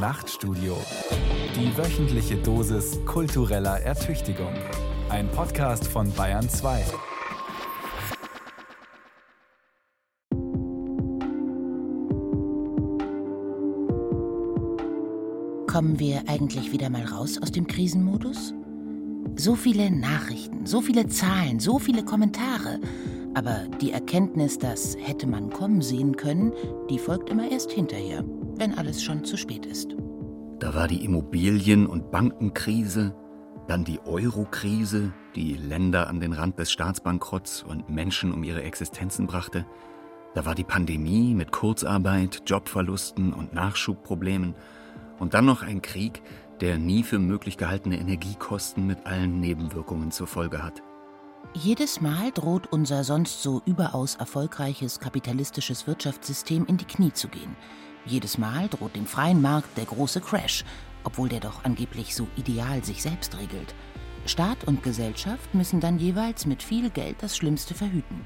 Nachtstudio. Die wöchentliche Dosis kultureller Ertüchtigung. Ein Podcast von Bayern 2. Kommen wir eigentlich wieder mal raus aus dem Krisenmodus? So viele Nachrichten, so viele Zahlen, so viele Kommentare. Aber die Erkenntnis, dass hätte man kommen sehen können, die folgt immer erst hinterher, wenn alles schon zu spät ist. Da war die Immobilien- und Bankenkrise, dann die Euro-Krise, die Länder an den Rand des Staatsbankrotts und Menschen um ihre Existenzen brachte. Da war die Pandemie mit Kurzarbeit, Jobverlusten und Nachschubproblemen. Und dann noch ein Krieg, der nie für möglich gehaltene Energiekosten mit allen Nebenwirkungen zur Folge hat. Jedes Mal droht unser sonst so überaus erfolgreiches kapitalistisches Wirtschaftssystem in die Knie zu gehen. Jedes Mal droht dem freien Markt der große Crash, obwohl der doch angeblich so ideal sich selbst regelt. Staat und Gesellschaft müssen dann jeweils mit viel Geld das Schlimmste verhüten.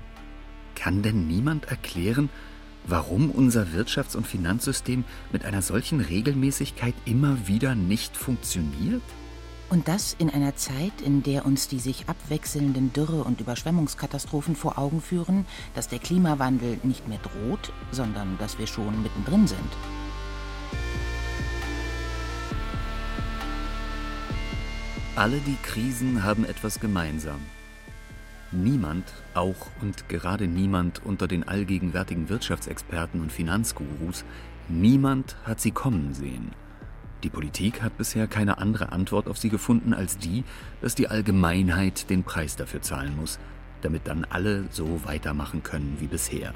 Kann denn niemand erklären, warum unser Wirtschafts- und Finanzsystem mit einer solchen Regelmäßigkeit immer wieder nicht funktioniert? Und das in einer Zeit, in der uns die sich abwechselnden Dürre- und Überschwemmungskatastrophen vor Augen führen, dass der Klimawandel nicht mehr droht, sondern dass wir schon mittendrin sind. Alle die Krisen haben etwas gemeinsam. Niemand, auch und gerade niemand unter den allgegenwärtigen Wirtschaftsexperten und Finanzgurus, niemand hat sie kommen sehen. Die Politik hat bisher keine andere Antwort auf sie gefunden als die, dass die Allgemeinheit den Preis dafür zahlen muss, damit dann alle so weitermachen können wie bisher.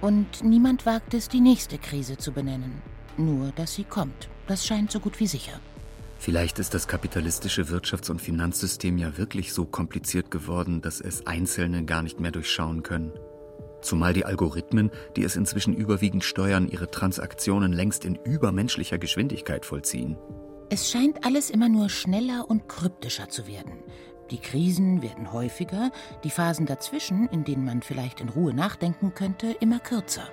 Und niemand wagt es, die nächste Krise zu benennen. Nur, dass sie kommt. Das scheint so gut wie sicher. Vielleicht ist das kapitalistische Wirtschafts- und Finanzsystem ja wirklich so kompliziert geworden, dass es Einzelne gar nicht mehr durchschauen können. Zumal die Algorithmen, die es inzwischen überwiegend steuern, ihre Transaktionen längst in übermenschlicher Geschwindigkeit vollziehen. Es scheint alles immer nur schneller und kryptischer zu werden. Die Krisen werden häufiger, die Phasen dazwischen, in denen man vielleicht in Ruhe nachdenken könnte, immer kürzer.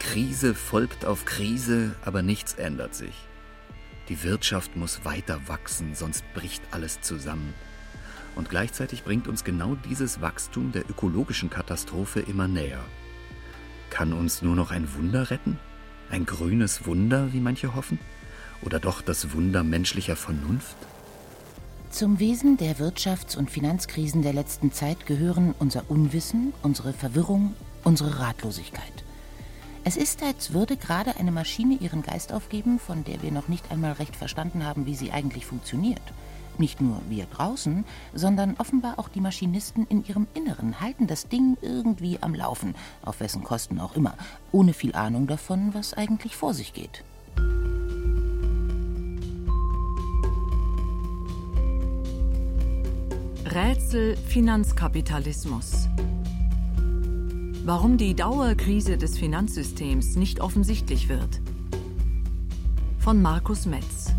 Krise folgt auf Krise, aber nichts ändert sich. Die Wirtschaft muss weiter wachsen, sonst bricht alles zusammen. Und gleichzeitig bringt uns genau dieses Wachstum der ökologischen Katastrophe immer näher. Kann uns nur noch ein Wunder retten? Ein grünes Wunder, wie manche hoffen? Oder doch das Wunder menschlicher Vernunft? Zum Wesen der Wirtschafts- und Finanzkrisen der letzten Zeit gehören unser Unwissen, unsere Verwirrung, unsere Ratlosigkeit. Es ist, als würde gerade eine Maschine ihren Geist aufgeben, von der wir noch nicht einmal recht verstanden haben, wie sie eigentlich funktioniert. Nicht nur wir draußen, sondern offenbar auch die Maschinisten in ihrem Inneren halten das Ding irgendwie am Laufen, auf wessen Kosten auch immer, ohne viel Ahnung davon, was eigentlich vor sich geht. Rätsel Finanzkapitalismus. Warum die Dauerkrise des Finanzsystems nicht offensichtlich wird. Von Markus Metz.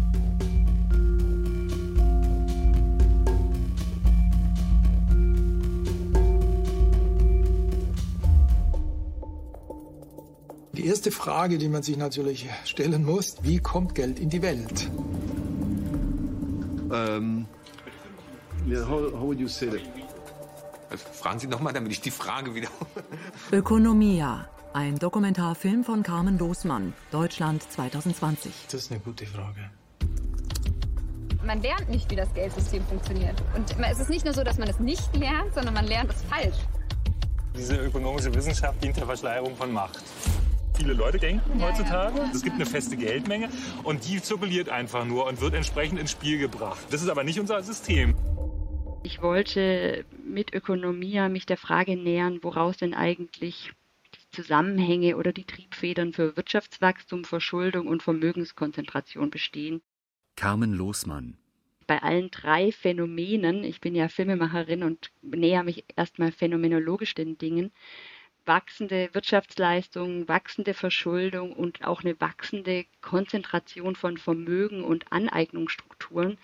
Erste Frage, die man sich natürlich stellen muss, wie kommt Geld in die Welt? Yeah, how, how would you say that? Fragen Sie nochmal, damit ich die Frage wieder. Ökonomia. Ein Dokumentarfilm von Carmen Losmann, Deutschland 2020. Das ist eine gute Frage. Man lernt nicht, wie das Geldsystem funktioniert. Und es ist nicht nur so, dass man es nicht lernt, sondern man lernt es falsch. Diese ökonomische Wissenschaft dient der Verschleierung von Macht. Viele Leute denken heutzutage, es gibt eine feste Geldmenge und die zirkuliert einfach nur und wird entsprechend ins Spiel gebracht. Das ist aber nicht unser System. Ich wollte mit Ökonomia mich der Frage nähern, woraus denn eigentlich die Zusammenhänge oder die Triebfedern für Wirtschaftswachstum, Verschuldung und Vermögenskonzentration bestehen. Carmen Losmann. Bei allen drei Phänomenen, ich bin ja Filmemacherin und näher mich erstmal phänomenologisch den Dingen, wachsende Wirtschaftsleistung, wachsende Verschuldung und auch eine wachsende Konzentration von Vermögen und Aneignungsstrukturen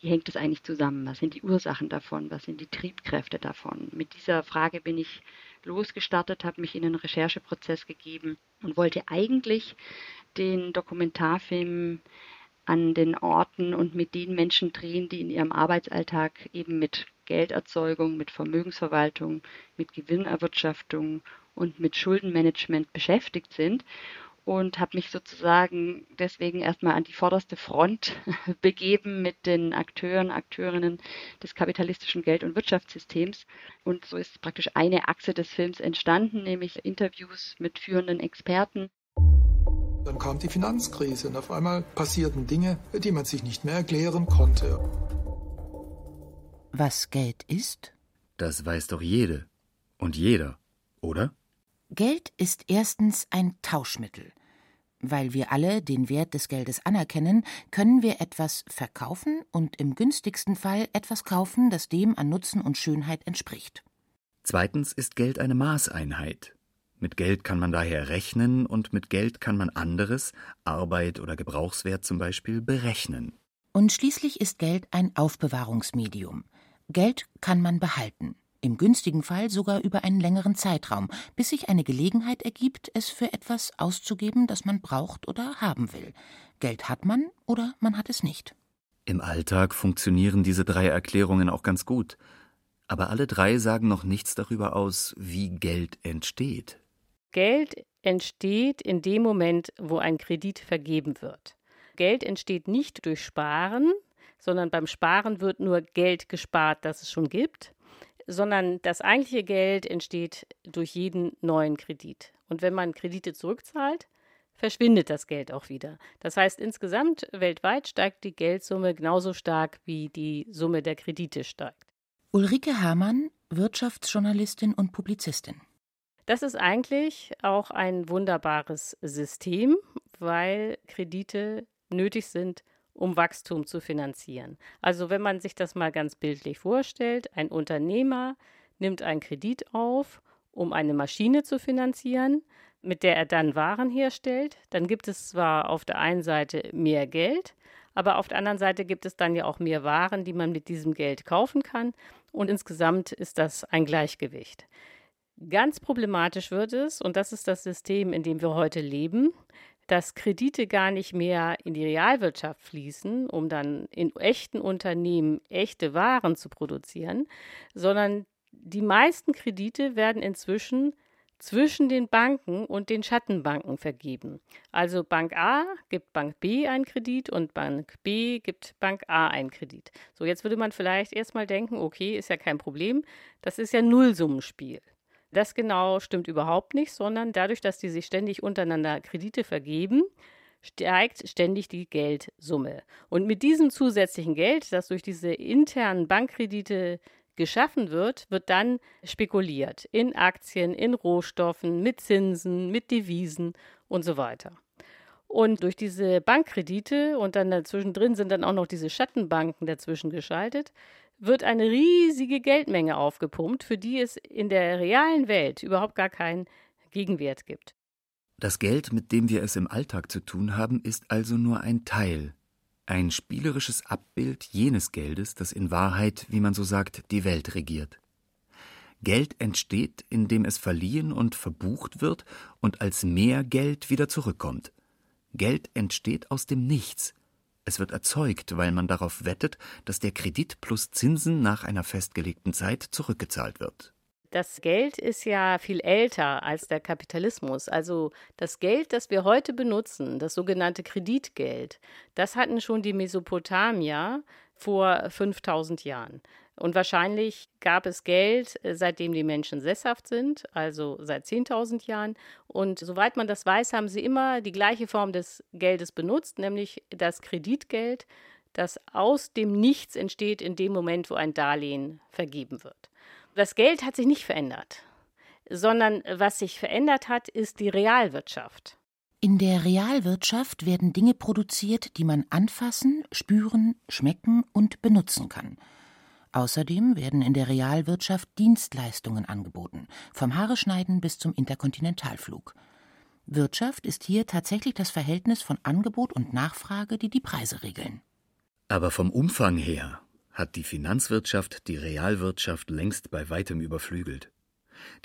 wie hängt es eigentlich zusammen? Was sind die Ursachen davon? Was sind die Triebkräfte davon? Mit dieser Frage bin ich losgestartet, habe mich in einen Rechercheprozess gegeben und wollte eigentlich den Dokumentarfilm an den Orten und mit den Menschen drehen, die in ihrem Arbeitsalltag eben mit Gelderzeugung, mit Vermögensverwaltung, mit Gewinnerwirtschaftung und mit Schuldenmanagement beschäftigt sind und habe mich sozusagen deswegen erstmal an die vorderste Front begeben mit den Akteuren, Akteurinnen des kapitalistischen Geld- und Wirtschaftssystems. Und so ist praktisch eine Achse des Films entstanden, nämlich Interviews mit führenden Experten. Dann kam die Finanzkrise und auf einmal passierten Dinge, die man sich nicht mehr erklären konnte. Was Geld ist? Das weiß doch jede und jeder, oder? Geld ist erstens ein Tauschmittel. Weil wir alle den Wert des Geldes anerkennen, können wir etwas verkaufen und im günstigsten Fall etwas kaufen, das dem an Nutzen und Schönheit entspricht. Zweitens ist Geld eine Maßeinheit. Mit Geld kann man daher rechnen und mit Geld kann man anderes, Arbeit oder Gebrauchswert zum Beispiel, berechnen. Und schließlich ist Geld ein Aufbewahrungsmedium. Geld kann man behalten im günstigen Fall sogar über einen längeren Zeitraum, bis sich eine Gelegenheit ergibt, es für etwas auszugeben, das man braucht oder haben will. Geld hat man oder man hat es nicht. Im Alltag funktionieren diese drei Erklärungen auch ganz gut. Aber alle drei sagen noch nichts darüber aus, wie Geld entsteht. Geld entsteht in dem Moment, wo ein Kredit vergeben wird. Geld entsteht nicht durch Sparen, sondern beim Sparen wird nur Geld gespart, das es schon gibt sondern das eigentliche Geld entsteht durch jeden neuen Kredit. Und wenn man Kredite zurückzahlt, verschwindet das Geld auch wieder. Das heißt, insgesamt weltweit steigt die Geldsumme genauso stark, wie die Summe der Kredite steigt. Ulrike Hamann, Wirtschaftsjournalistin und Publizistin. Das ist eigentlich auch ein wunderbares System, weil Kredite nötig sind, um Wachstum zu finanzieren. Also wenn man sich das mal ganz bildlich vorstellt, ein Unternehmer nimmt einen Kredit auf, um eine Maschine zu finanzieren, mit der er dann Waren herstellt, dann gibt es zwar auf der einen Seite mehr Geld, aber auf der anderen Seite gibt es dann ja auch mehr Waren, die man mit diesem Geld kaufen kann und insgesamt ist das ein Gleichgewicht. Ganz problematisch wird es, und das ist das System, in dem wir heute leben, dass Kredite gar nicht mehr in die Realwirtschaft fließen, um dann in echten Unternehmen echte Waren zu produzieren, sondern die meisten Kredite werden inzwischen zwischen den Banken und den Schattenbanken vergeben. Also Bank A gibt Bank B einen Kredit und Bank B gibt Bank A einen Kredit. So, jetzt würde man vielleicht erstmal denken, okay, ist ja kein Problem, das ist ja Nullsummenspiel. Das genau stimmt überhaupt nicht, sondern dadurch, dass die sich ständig untereinander Kredite vergeben, steigt ständig die Geldsumme. Und mit diesem zusätzlichen Geld, das durch diese internen Bankkredite geschaffen wird, wird dann spekuliert in Aktien, in Rohstoffen, mit Zinsen, mit Devisen und so weiter. Und durch diese Bankkredite und dann dazwischen drin sind dann auch noch diese Schattenbanken dazwischen geschaltet, wird eine riesige Geldmenge aufgepumpt, für die es in der realen Welt überhaupt gar keinen Gegenwert gibt. Das Geld, mit dem wir es im Alltag zu tun haben, ist also nur ein Teil, ein spielerisches Abbild jenes Geldes, das in Wahrheit, wie man so sagt, die Welt regiert. Geld entsteht, indem es verliehen und verbucht wird und als mehr Geld wieder zurückkommt. Geld entsteht aus dem Nichts, es wird erzeugt, weil man darauf wettet, dass der Kredit plus Zinsen nach einer festgelegten Zeit zurückgezahlt wird. Das Geld ist ja viel älter als der Kapitalismus. Also das Geld, das wir heute benutzen, das sogenannte Kreditgeld, das hatten schon die Mesopotamier vor 5000 Jahren. Und wahrscheinlich gab es Geld, äh, seitdem die Menschen sesshaft sind, also seit 10.000 Jahren. Und soweit man das weiß, haben sie immer die gleiche Form des Geldes benutzt, nämlich das Kreditgeld, das aus dem Nichts entsteht in dem Moment, wo ein Darlehen vergeben wird. Das Geld hat sich nicht verändert, sondern was sich verändert hat, ist die Realwirtschaft. In der Realwirtschaft werden Dinge produziert, die man anfassen, spüren, schmecken und benutzen kann. Außerdem werden in der Realwirtschaft Dienstleistungen angeboten, vom Haareschneiden bis zum Interkontinentalflug. Wirtschaft ist hier tatsächlich das Verhältnis von Angebot und Nachfrage, die die Preise regeln. Aber vom Umfang her hat die Finanzwirtschaft die Realwirtschaft längst bei weitem überflügelt.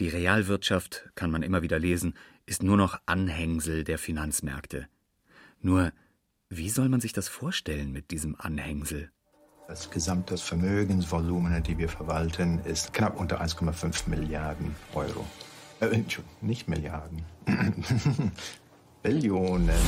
Die Realwirtschaft, kann man immer wieder lesen, ist nur noch Anhängsel der Finanzmärkte. Nur, wie soll man sich das vorstellen mit diesem Anhängsel? Das gesamte Vermögensvolumen, die wir verwalten, ist knapp unter 1,5 Milliarden Euro. Äh, nicht Milliarden. Billionen.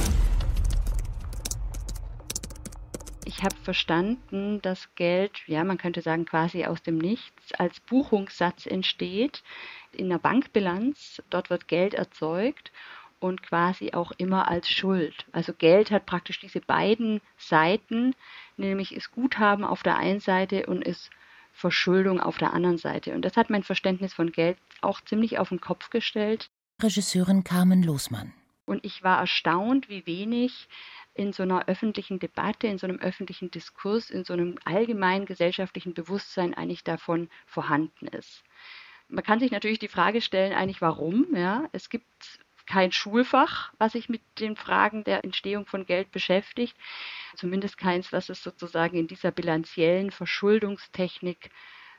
Ich habe verstanden, dass Geld, ja, man könnte sagen, quasi aus dem Nichts als Buchungssatz entsteht in der Bankbilanz. Dort wird Geld erzeugt und quasi auch immer als Schuld. Also Geld hat praktisch diese beiden Seiten, nämlich ist Guthaben auf der einen Seite und ist Verschuldung auf der anderen Seite. Und das hat mein Verständnis von Geld auch ziemlich auf den Kopf gestellt. Regisseurin Carmen Losmann. Und ich war erstaunt, wie wenig in so einer öffentlichen Debatte, in so einem öffentlichen Diskurs, in so einem allgemeinen gesellschaftlichen Bewusstsein eigentlich davon vorhanden ist. Man kann sich natürlich die Frage stellen, eigentlich warum. Ja? Es gibt kein Schulfach, was sich mit den Fragen der Entstehung von Geld beschäftigt. Zumindest keins, was es sozusagen in dieser bilanziellen Verschuldungstechnik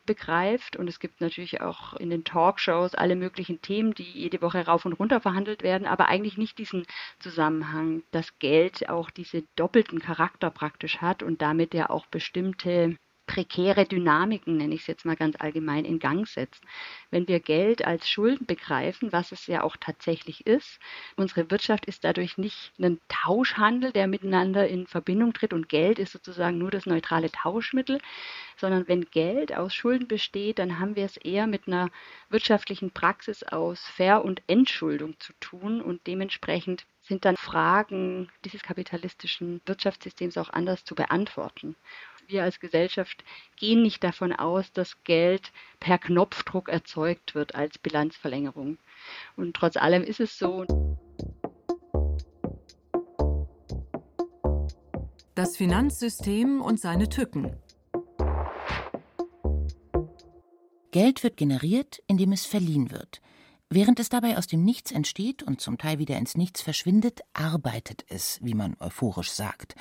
begreift. Und es gibt natürlich auch in den Talkshows alle möglichen Themen, die jede Woche rauf und runter verhandelt werden, aber eigentlich nicht diesen Zusammenhang, dass Geld auch diese doppelten Charakter praktisch hat und damit ja auch bestimmte prekäre Dynamiken, nenne ich es jetzt mal ganz allgemein, in Gang setzen. Wenn wir Geld als Schulden begreifen, was es ja auch tatsächlich ist, unsere Wirtschaft ist dadurch nicht ein Tauschhandel, der miteinander in Verbindung tritt und Geld ist sozusagen nur das neutrale Tauschmittel, sondern wenn Geld aus Schulden besteht, dann haben wir es eher mit einer wirtschaftlichen Praxis aus Ver- und Entschuldung zu tun und dementsprechend sind dann Fragen dieses kapitalistischen Wirtschaftssystems auch anders zu beantworten wir als Gesellschaft gehen nicht davon aus, dass Geld per Knopfdruck erzeugt wird als Bilanzverlängerung. Und trotz allem ist es so. Das Finanzsystem und seine Tücken. Geld wird generiert, indem es verliehen wird. Während es dabei aus dem Nichts entsteht und zum Teil wieder ins Nichts verschwindet, arbeitet es, wie man euphorisch sagt.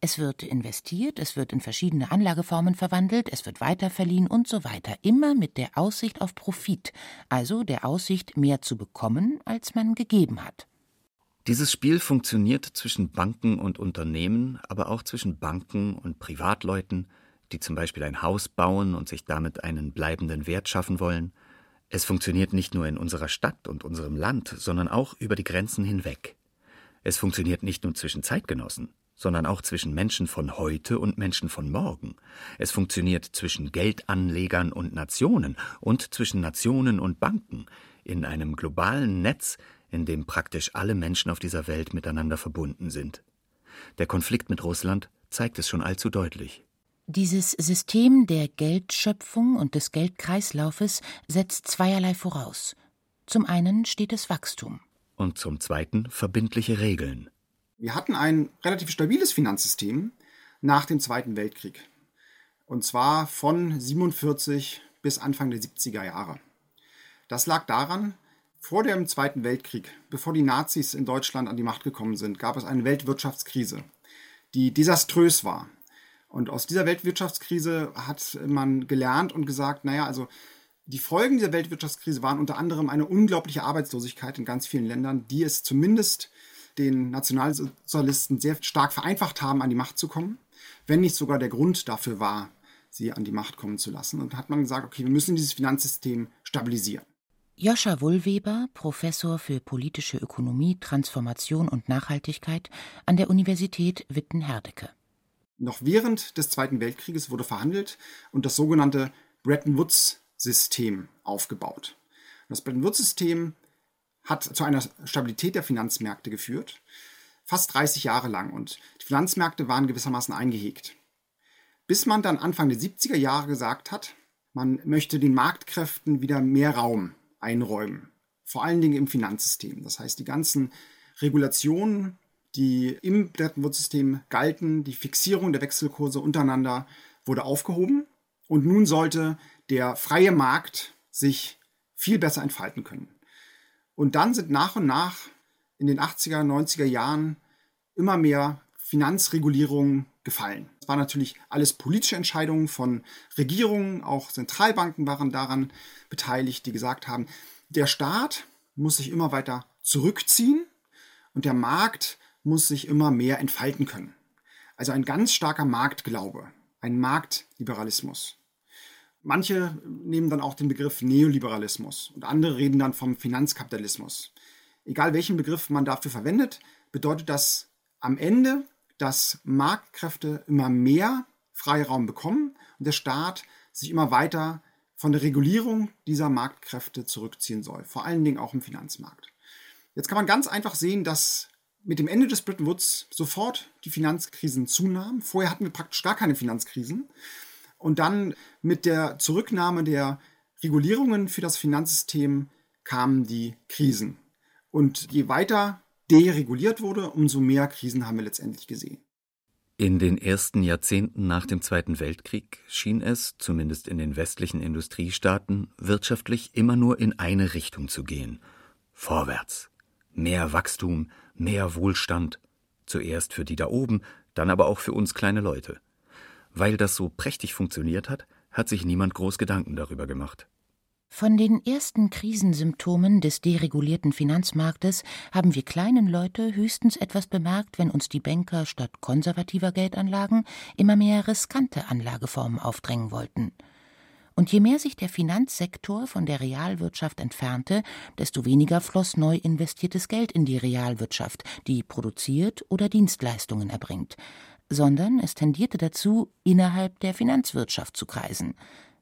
Es wird investiert, es wird in verschiedene Anlageformen verwandelt, es wird weiterverliehen und so weiter, immer mit der Aussicht auf Profit, also der Aussicht, mehr zu bekommen, als man gegeben hat. Dieses Spiel funktioniert zwischen Banken und Unternehmen, aber auch zwischen Banken und Privatleuten, die zum Beispiel ein Haus bauen und sich damit einen bleibenden Wert schaffen wollen. Es funktioniert nicht nur in unserer Stadt und unserem Land, sondern auch über die Grenzen hinweg. Es funktioniert nicht nur zwischen Zeitgenossen, sondern auch zwischen Menschen von heute und Menschen von morgen. Es funktioniert zwischen Geldanlegern und Nationen und zwischen Nationen und Banken in einem globalen Netz, in dem praktisch alle Menschen auf dieser Welt miteinander verbunden sind. Der Konflikt mit Russland zeigt es schon allzu deutlich. Dieses System der Geldschöpfung und des Geldkreislaufes setzt zweierlei voraus. Zum einen steht es Wachstum. Und zum zweiten verbindliche Regeln. Wir hatten ein relativ stabiles Finanzsystem nach dem Zweiten Weltkrieg. Und zwar von 47 bis Anfang der 70er Jahre. Das lag daran, vor dem Zweiten Weltkrieg, bevor die Nazis in Deutschland an die Macht gekommen sind, gab es eine Weltwirtschaftskrise, die desaströs war. Und aus dieser Weltwirtschaftskrise hat man gelernt und gesagt, naja, also die Folgen dieser Weltwirtschaftskrise waren unter anderem eine unglaubliche Arbeitslosigkeit in ganz vielen Ländern, die es zumindest den Nationalsozialisten sehr stark vereinfacht haben, an die Macht zu kommen, wenn nicht sogar der Grund dafür war, sie an die Macht kommen zu lassen. Und hat man gesagt, okay, wir müssen dieses Finanzsystem stabilisieren. Joscha Wohlweber, Professor für politische Ökonomie, Transformation und Nachhaltigkeit an der Universität Witten-Herdecke. Noch während des Zweiten Weltkrieges wurde verhandelt und das sogenannte Bretton Woods-System aufgebaut. Das Bretton Woods-System hat zu einer Stabilität der Finanzmärkte geführt, fast 30 Jahre lang. Und die Finanzmärkte waren gewissermaßen eingehegt. Bis man dann Anfang der 70er Jahre gesagt hat, man möchte den Marktkräften wieder mehr Raum einräumen, vor allen Dingen im Finanzsystem. Das heißt, die ganzen Regulationen, die im Bretton Woods-System galten, die Fixierung der Wechselkurse untereinander wurde aufgehoben und nun sollte der freie Markt sich viel besser entfalten können. Und dann sind nach und nach in den 80er, 90er Jahren immer mehr Finanzregulierungen gefallen. Es waren natürlich alles politische Entscheidungen von Regierungen, auch Zentralbanken waren daran beteiligt, die gesagt haben, der Staat muss sich immer weiter zurückziehen und der Markt muss sich immer mehr entfalten können. Also ein ganz starker Marktglaube, ein Marktliberalismus. Manche nehmen dann auch den Begriff Neoliberalismus und andere reden dann vom Finanzkapitalismus. Egal welchen Begriff man dafür verwendet, bedeutet das am Ende, dass Marktkräfte immer mehr Freiraum bekommen und der Staat sich immer weiter von der Regulierung dieser Marktkräfte zurückziehen soll, vor allen Dingen auch im Finanzmarkt. Jetzt kann man ganz einfach sehen, dass mit dem Ende des Bretton Woods sofort die Finanzkrisen zunahmen. Vorher hatten wir praktisch gar keine Finanzkrisen. Und dann mit der Zurücknahme der Regulierungen für das Finanzsystem kamen die Krisen. Und je weiter dereguliert wurde, umso mehr Krisen haben wir letztendlich gesehen. In den ersten Jahrzehnten nach dem Zweiten Weltkrieg schien es, zumindest in den westlichen Industriestaaten, wirtschaftlich immer nur in eine Richtung zu gehen. Vorwärts. Mehr Wachstum, mehr Wohlstand. Zuerst für die da oben, dann aber auch für uns kleine Leute. Weil das so prächtig funktioniert hat, hat sich niemand groß Gedanken darüber gemacht. Von den ersten Krisensymptomen des deregulierten Finanzmarktes haben wir kleinen Leute höchstens etwas bemerkt, wenn uns die Banker statt konservativer Geldanlagen immer mehr riskante Anlageformen aufdrängen wollten. Und je mehr sich der Finanzsektor von der Realwirtschaft entfernte, desto weniger floss neu investiertes Geld in die Realwirtschaft, die produziert oder Dienstleistungen erbringt, sondern es tendierte dazu, innerhalb der Finanzwirtschaft zu kreisen.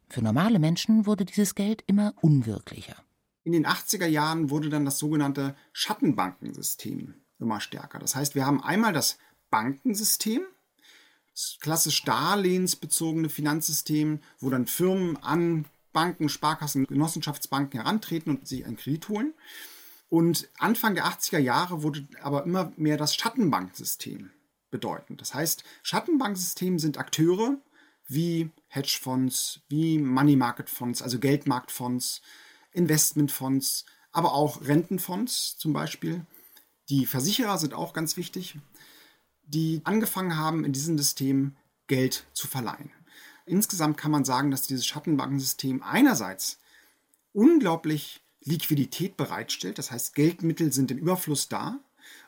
Für normale Menschen wurde dieses Geld immer unwirklicher. In den 80er Jahren wurde dann das sogenannte Schattenbankensystem immer stärker. Das heißt, wir haben einmal das Bankensystem, das klassisch darlehensbezogene Finanzsystem, wo dann Firmen an Banken, Sparkassen, Genossenschaftsbanken herantreten und sich einen Kredit holen. Und Anfang der 80er Jahre wurde aber immer mehr das Schattenbanksystem bedeutend. Das heißt, Schattenbanksysteme sind Akteure wie Hedgefonds, wie Money Market Fonds, also Geldmarktfonds, Investmentfonds, aber auch Rentenfonds zum Beispiel. Die Versicherer sind auch ganz wichtig, die angefangen haben, in diesem System Geld zu verleihen. Insgesamt kann man sagen, dass dieses Schattenbankensystem einerseits unglaublich Liquidität bereitstellt, das heißt Geldmittel sind im Überfluss da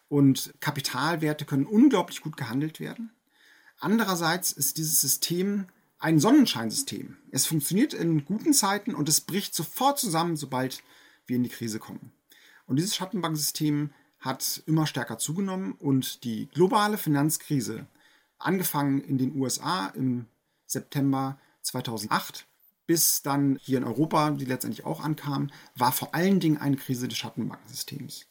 und Kapitalwerte können unglaublich gut gehandelt werden. Andererseits ist dieses System ein Sonnenscheinsystem. Es funktioniert in guten Zeiten und es bricht sofort zusammen, sobald wir in die Krise kommen. Und dieses Schattenbanksystem hat immer stärker zugenommen und die globale Finanzkrise, angefangen in den USA im September 2008 bis dann hier in Europa, die letztendlich auch ankam, war vor allen Dingen eine Krise des Schattenbankensystems.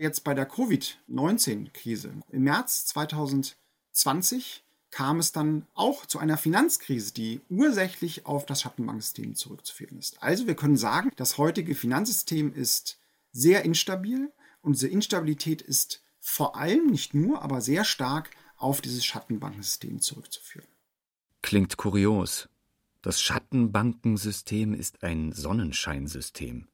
Jetzt bei der Covid-19-Krise im März 2020 kam es dann auch zu einer Finanzkrise, die ursächlich auf das Schattenbanksystem zurückzuführen ist. Also wir können sagen, das heutige Finanzsystem ist sehr instabil und diese Instabilität ist vor allem, nicht nur, aber sehr stark auf dieses Schattenbankensystem zurückzuführen. Klingt kurios. Das Schattenbankensystem ist ein Sonnenscheinsystem.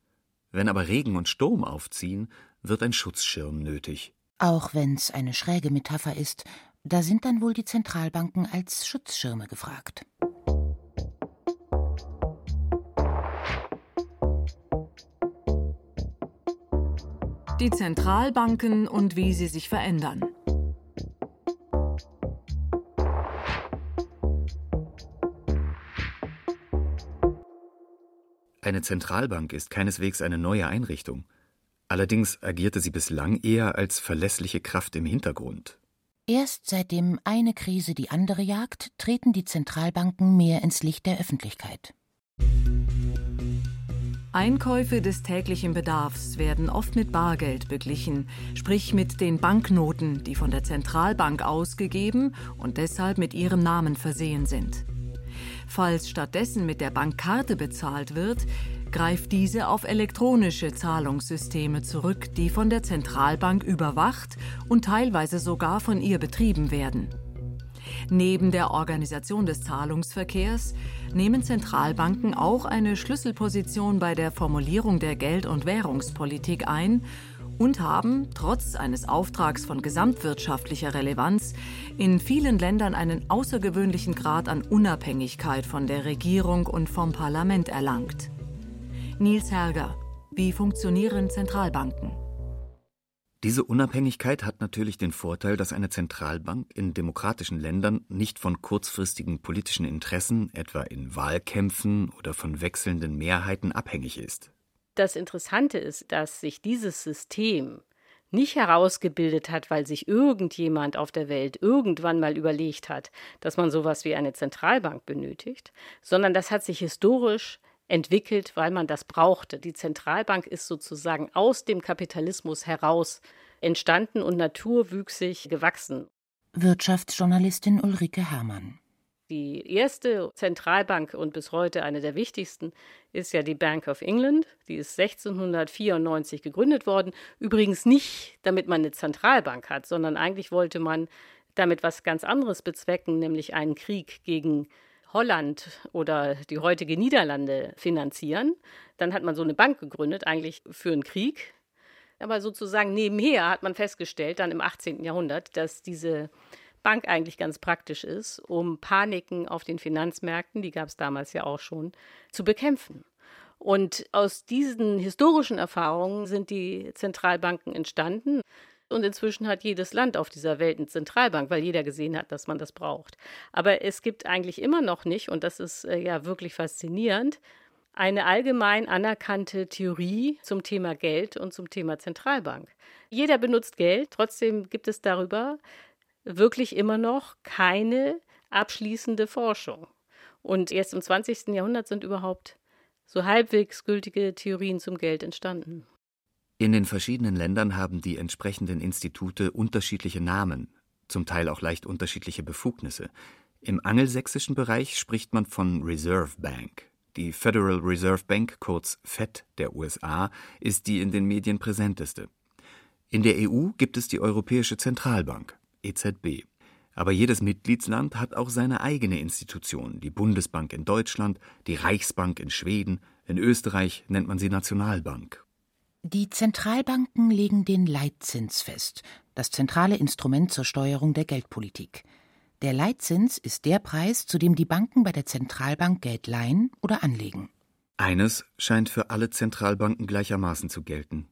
Wenn aber Regen und Sturm aufziehen, wird ein Schutzschirm nötig. Auch wenn's eine schräge Metapher ist, da sind dann wohl die Zentralbanken als Schutzschirme gefragt. Die Zentralbanken und wie sie sich verändern. Eine Zentralbank ist keineswegs eine neue Einrichtung. Allerdings agierte sie bislang eher als verlässliche Kraft im Hintergrund. Erst seitdem eine Krise die andere jagt, treten die Zentralbanken mehr ins Licht der Öffentlichkeit. Einkäufe des täglichen Bedarfs werden oft mit Bargeld beglichen, sprich mit den Banknoten, die von der Zentralbank ausgegeben und deshalb mit ihrem Namen versehen sind. Falls stattdessen mit der Bankkarte bezahlt wird, greift diese auf elektronische Zahlungssysteme zurück, die von der Zentralbank überwacht und teilweise sogar von ihr betrieben werden. Neben der Organisation des Zahlungsverkehrs nehmen Zentralbanken auch eine Schlüsselposition bei der Formulierung der Geld- und Währungspolitik ein und haben, trotz eines Auftrags von gesamtwirtschaftlicher Relevanz, in vielen Ländern einen außergewöhnlichen Grad an Unabhängigkeit von der Regierung und vom Parlament erlangt. Nils Herger, wie funktionieren Zentralbanken? Diese Unabhängigkeit hat natürlich den Vorteil, dass eine Zentralbank in demokratischen Ländern nicht von kurzfristigen politischen Interessen, etwa in Wahlkämpfen oder von wechselnden Mehrheiten abhängig ist. Das Interessante ist, dass sich dieses System nicht herausgebildet hat, weil sich irgendjemand auf der Welt irgendwann mal überlegt hat, dass man sowas wie eine Zentralbank benötigt, sondern das hat sich historisch entwickelt, weil man das brauchte. Die Zentralbank ist sozusagen aus dem Kapitalismus heraus entstanden und naturwüchsig gewachsen. Wirtschaftsjournalistin Ulrike Herrmann. Die erste Zentralbank und bis heute eine der wichtigsten ist ja die Bank of England. Die ist 1694 gegründet worden. Übrigens nicht, damit man eine Zentralbank hat, sondern eigentlich wollte man damit was ganz anderes bezwecken, nämlich einen Krieg gegen Holland oder die heutige Niederlande finanzieren. Dann hat man so eine Bank gegründet, eigentlich für einen Krieg. Aber sozusagen nebenher hat man festgestellt, dann im 18. Jahrhundert, dass diese Bank eigentlich ganz praktisch ist, um Paniken auf den Finanzmärkten, die gab es damals ja auch schon, zu bekämpfen. Und aus diesen historischen Erfahrungen sind die Zentralbanken entstanden. Und inzwischen hat jedes Land auf dieser Welt eine Zentralbank, weil jeder gesehen hat, dass man das braucht. Aber es gibt eigentlich immer noch nicht, und das ist äh, ja wirklich faszinierend, eine allgemein anerkannte Theorie zum Thema Geld und zum Thema Zentralbank. Jeder benutzt Geld, trotzdem gibt es darüber wirklich immer noch keine abschließende Forschung. Und erst im 20. Jahrhundert sind überhaupt so halbwegs gültige Theorien zum Geld entstanden. In den verschiedenen Ländern haben die entsprechenden Institute unterschiedliche Namen, zum Teil auch leicht unterschiedliche Befugnisse. Im angelsächsischen Bereich spricht man von Reserve Bank. Die Federal Reserve Bank, kurz FED der USA, ist die in den Medien präsenteste. In der EU gibt es die Europäische Zentralbank, EZB. Aber jedes Mitgliedsland hat auch seine eigene Institution, die Bundesbank in Deutschland, die Reichsbank in Schweden, in Österreich nennt man sie Nationalbank die Zentralbanken legen den Leitzins fest, das zentrale Instrument zur Steuerung der Geldpolitik. Der Leitzins ist der Preis, zu dem die Banken bei der Zentralbank Geld leihen oder anlegen. Eines scheint für alle Zentralbanken gleichermaßen zu gelten.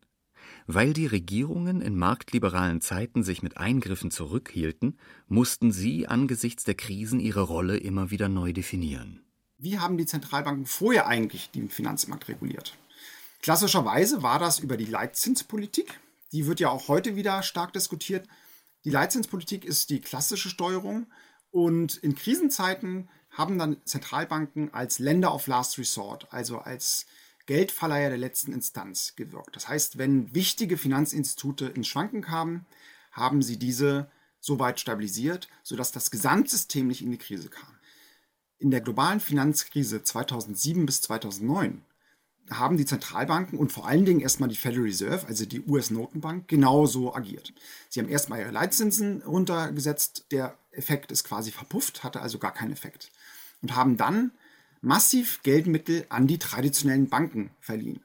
Weil die Regierungen in marktliberalen Zeiten sich mit Eingriffen zurückhielten, mussten sie angesichts der Krisen ihre Rolle immer wieder neu definieren. Wie haben die Zentralbanken vorher eigentlich den Finanzmarkt reguliert? Klassischerweise war das über die Leitzinspolitik. Die wird ja auch heute wieder stark diskutiert. Die Leitzinspolitik ist die klassische Steuerung und in Krisenzeiten haben dann Zentralbanken als Länder of Last Resort, also als Geldverleiher der letzten Instanz gewirkt. Das heißt, wenn wichtige Finanzinstitute ins Schwanken kamen, haben sie diese so weit stabilisiert, sodass das Gesamtsystem nicht in die Krise kam. In der globalen Finanzkrise 2007 bis 2009 haben die Zentralbanken und vor allen Dingen erstmal die Federal Reserve, also die US-Notenbank, genauso agiert. Sie haben erstmal ihre Leitzinsen runtergesetzt, der Effekt ist quasi verpufft, hatte also gar keinen Effekt. Und haben dann massiv Geldmittel an die traditionellen Banken verliehen.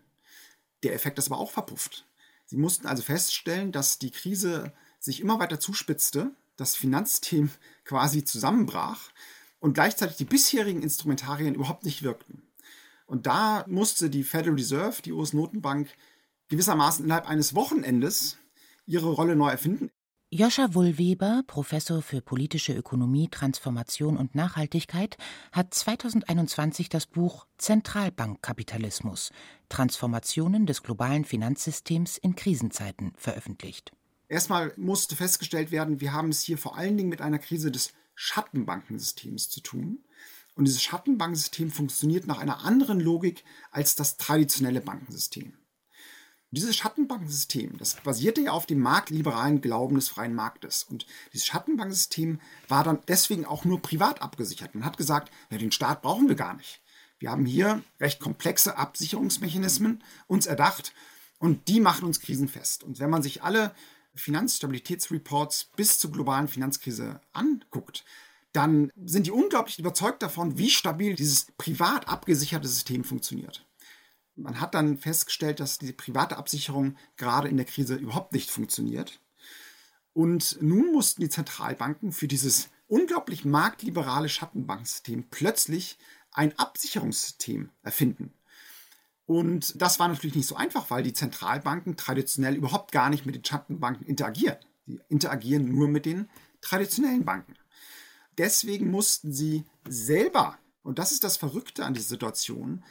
Der Effekt ist aber auch verpufft. Sie mussten also feststellen, dass die Krise sich immer weiter zuspitzte, das Finanzsystem quasi zusammenbrach und gleichzeitig die bisherigen Instrumentarien überhaupt nicht wirkten. Und da musste die Federal Reserve, die US-Notenbank, gewissermaßen innerhalb eines Wochenendes ihre Rolle neu erfinden. Joscha Wohlweber, Professor für politische Ökonomie, Transformation und Nachhaltigkeit, hat 2021 das Buch Zentralbankkapitalismus Transformationen des globalen Finanzsystems in Krisenzeiten veröffentlicht. Erstmal musste festgestellt werden, wir haben es hier vor allen Dingen mit einer Krise des Schattenbankensystems zu tun. Und dieses Schattenbankensystem funktioniert nach einer anderen Logik als das traditionelle Bankensystem. Dieses Schattenbankensystem, das basierte ja auf dem marktliberalen Glauben des freien Marktes. Und dieses Schattenbankensystem war dann deswegen auch nur privat abgesichert. Man hat gesagt, ja, den Staat brauchen wir gar nicht. Wir haben hier recht komplexe Absicherungsmechanismen uns erdacht und die machen uns krisenfest. Und wenn man sich alle Finanzstabilitätsreports bis zur globalen Finanzkrise anguckt, dann sind die unglaublich überzeugt davon, wie stabil dieses privat abgesicherte System funktioniert. Man hat dann festgestellt, dass die private Absicherung gerade in der Krise überhaupt nicht funktioniert. Und nun mussten die Zentralbanken für dieses unglaublich marktliberale Schattenbanksystem plötzlich ein Absicherungssystem erfinden. Und das war natürlich nicht so einfach, weil die Zentralbanken traditionell überhaupt gar nicht mit den Schattenbanken interagieren. Sie interagieren nur mit den traditionellen Banken. Deswegen mussten sie selber, und das ist das Verrückte an dieser Situation,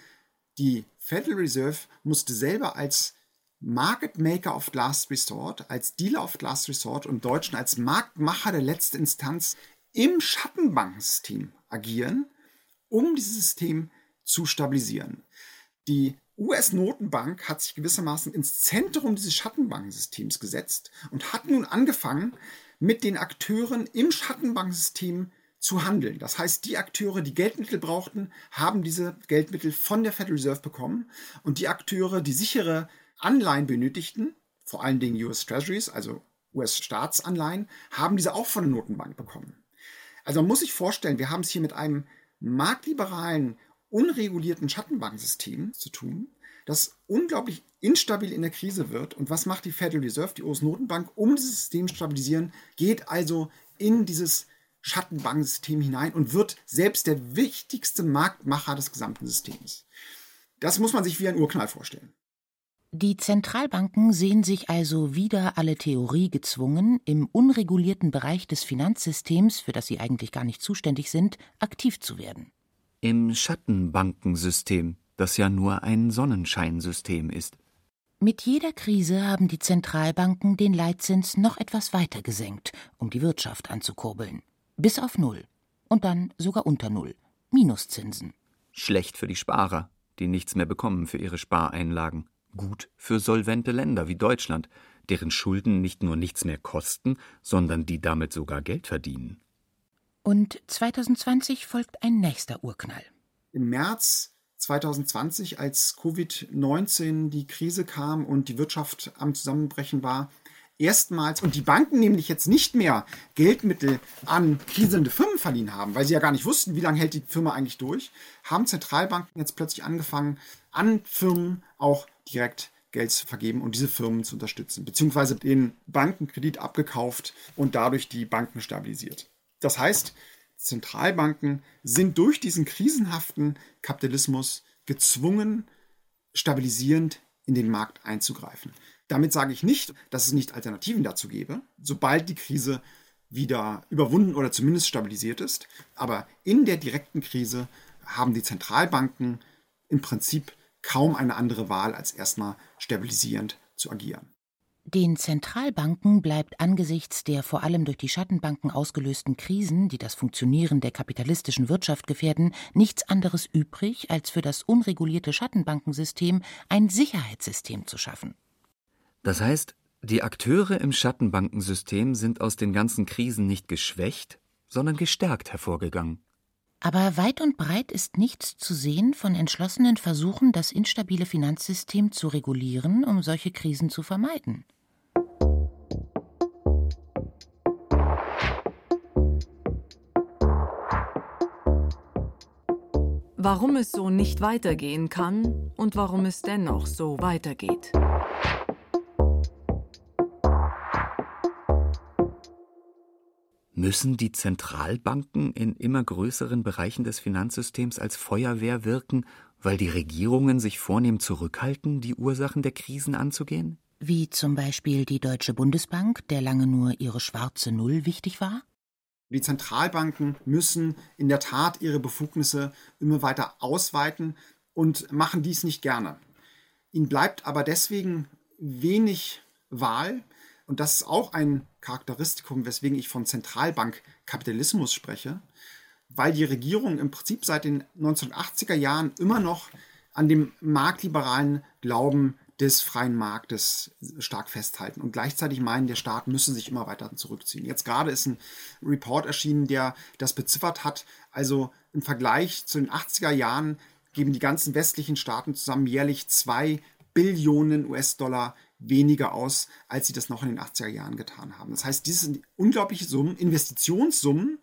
die Federal Reserve musste selber als Market Maker of Last Resort, als Dealer of Last Resort und Deutschen als Marktmacher der letzten Instanz im Schattenbankensystem agieren, um dieses System zu stabilisieren. Die US-Notenbank hat sich gewissermaßen ins Zentrum dieses Schattenbankensystems gesetzt und hat nun angefangen, mit den Akteuren im Schattenbankensystem zu handeln. Das heißt, die Akteure, die Geldmittel brauchten, haben diese Geldmittel von der Federal Reserve bekommen und die Akteure, die sichere Anleihen benötigten, vor allen Dingen US Treasuries, also US-Staatsanleihen, haben diese auch von der Notenbank bekommen. Also man muss sich vorstellen, wir haben es hier mit einem marktliberalen, unregulierten Schattenbankensystem zu tun, das unglaublich instabil in der Krise wird. Und was macht die Federal Reserve, die US-Notenbank, um dieses System zu stabilisieren? Geht also in dieses Schattenbankensystem hinein und wird selbst der wichtigste Marktmacher des gesamten Systems. Das muss man sich wie ein Urknall vorstellen. Die Zentralbanken sehen sich also wieder alle Theorie gezwungen, im unregulierten Bereich des Finanzsystems, für das sie eigentlich gar nicht zuständig sind, aktiv zu werden. Im Schattenbankensystem, das ja nur ein Sonnenscheinsystem ist. Mit jeder Krise haben die Zentralbanken den Leitzins noch etwas weiter gesenkt, um die Wirtschaft anzukurbeln. Bis auf Null. Und dann sogar unter Null. Minuszinsen. Schlecht für die Sparer, die nichts mehr bekommen für ihre Spareinlagen gut für solvente Länder wie Deutschland, deren Schulden nicht nur nichts mehr kosten, sondern die damit sogar Geld verdienen. Und 2020 folgt ein nächster Urknall. Im März 2020, als Covid-19 die Krise kam und die Wirtschaft am Zusammenbrechen war, erstmals und die Banken nämlich jetzt nicht mehr Geldmittel an kriselnde Firmen verliehen haben, weil sie ja gar nicht wussten, wie lange hält die Firma eigentlich durch, haben Zentralbanken jetzt plötzlich angefangen, an Firmen auch direkt Geld zu vergeben und diese Firmen zu unterstützen, beziehungsweise den Banken Kredit abgekauft und dadurch die Banken stabilisiert. Das heißt, Zentralbanken sind durch diesen krisenhaften Kapitalismus gezwungen, stabilisierend in den Markt einzugreifen. Damit sage ich nicht, dass es nicht Alternativen dazu gäbe, sobald die Krise wieder überwunden oder zumindest stabilisiert ist. Aber in der direkten Krise haben die Zentralbanken im Prinzip kaum eine andere Wahl, als erstmal stabilisierend zu agieren. Den Zentralbanken bleibt angesichts der vor allem durch die Schattenbanken ausgelösten Krisen, die das Funktionieren der kapitalistischen Wirtschaft gefährden, nichts anderes übrig, als für das unregulierte Schattenbankensystem ein Sicherheitssystem zu schaffen. Das heißt, die Akteure im Schattenbankensystem sind aus den ganzen Krisen nicht geschwächt, sondern gestärkt hervorgegangen. Aber weit und breit ist nichts zu sehen von entschlossenen Versuchen, das instabile Finanzsystem zu regulieren, um solche Krisen zu vermeiden. Warum es so nicht weitergehen kann und warum es dennoch so weitergeht. Müssen die Zentralbanken in immer größeren Bereichen des Finanzsystems als Feuerwehr wirken, weil die Regierungen sich vornehm zurückhalten, die Ursachen der Krisen anzugehen? Wie zum Beispiel die Deutsche Bundesbank, der lange nur ihre schwarze Null wichtig war? Die Zentralbanken müssen in der Tat ihre Befugnisse immer weiter ausweiten und machen dies nicht gerne. Ihnen bleibt aber deswegen wenig Wahl, und das ist auch ein Charakteristikum, weswegen ich von Zentralbankkapitalismus spreche, weil die Regierungen im Prinzip seit den 1980er Jahren immer noch an dem marktliberalen Glauben des freien Marktes stark festhalten und gleichzeitig meinen, der Staat müsse sich immer weiter zurückziehen. Jetzt gerade ist ein Report erschienen, der das beziffert hat. Also im Vergleich zu den 80er Jahren geben die ganzen westlichen Staaten zusammen jährlich zwei Billionen US-Dollar weniger aus, als sie das noch in den 80er Jahren getan haben. Das heißt, diese sind unglaubliche Summen, Investitionssummen,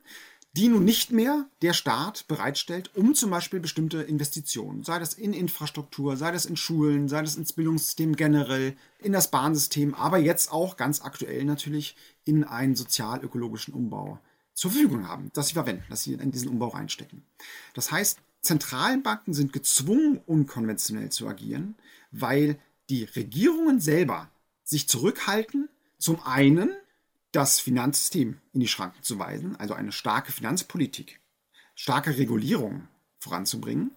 die nun nicht mehr der Staat bereitstellt, um zum Beispiel bestimmte Investitionen, sei das in Infrastruktur, sei das in Schulen, sei das ins Bildungssystem generell, in das Bahnsystem, aber jetzt auch ganz aktuell natürlich in einen sozial-ökologischen Umbau zur Verfügung haben, dass sie verwenden, dass sie in diesen Umbau reinstecken. Das heißt, Zentralbanken sind gezwungen, unkonventionell zu agieren, weil die Regierungen selber sich zurückhalten, zum einen das Finanzsystem in die Schranken zu weisen, also eine starke Finanzpolitik, starke Regulierung voranzubringen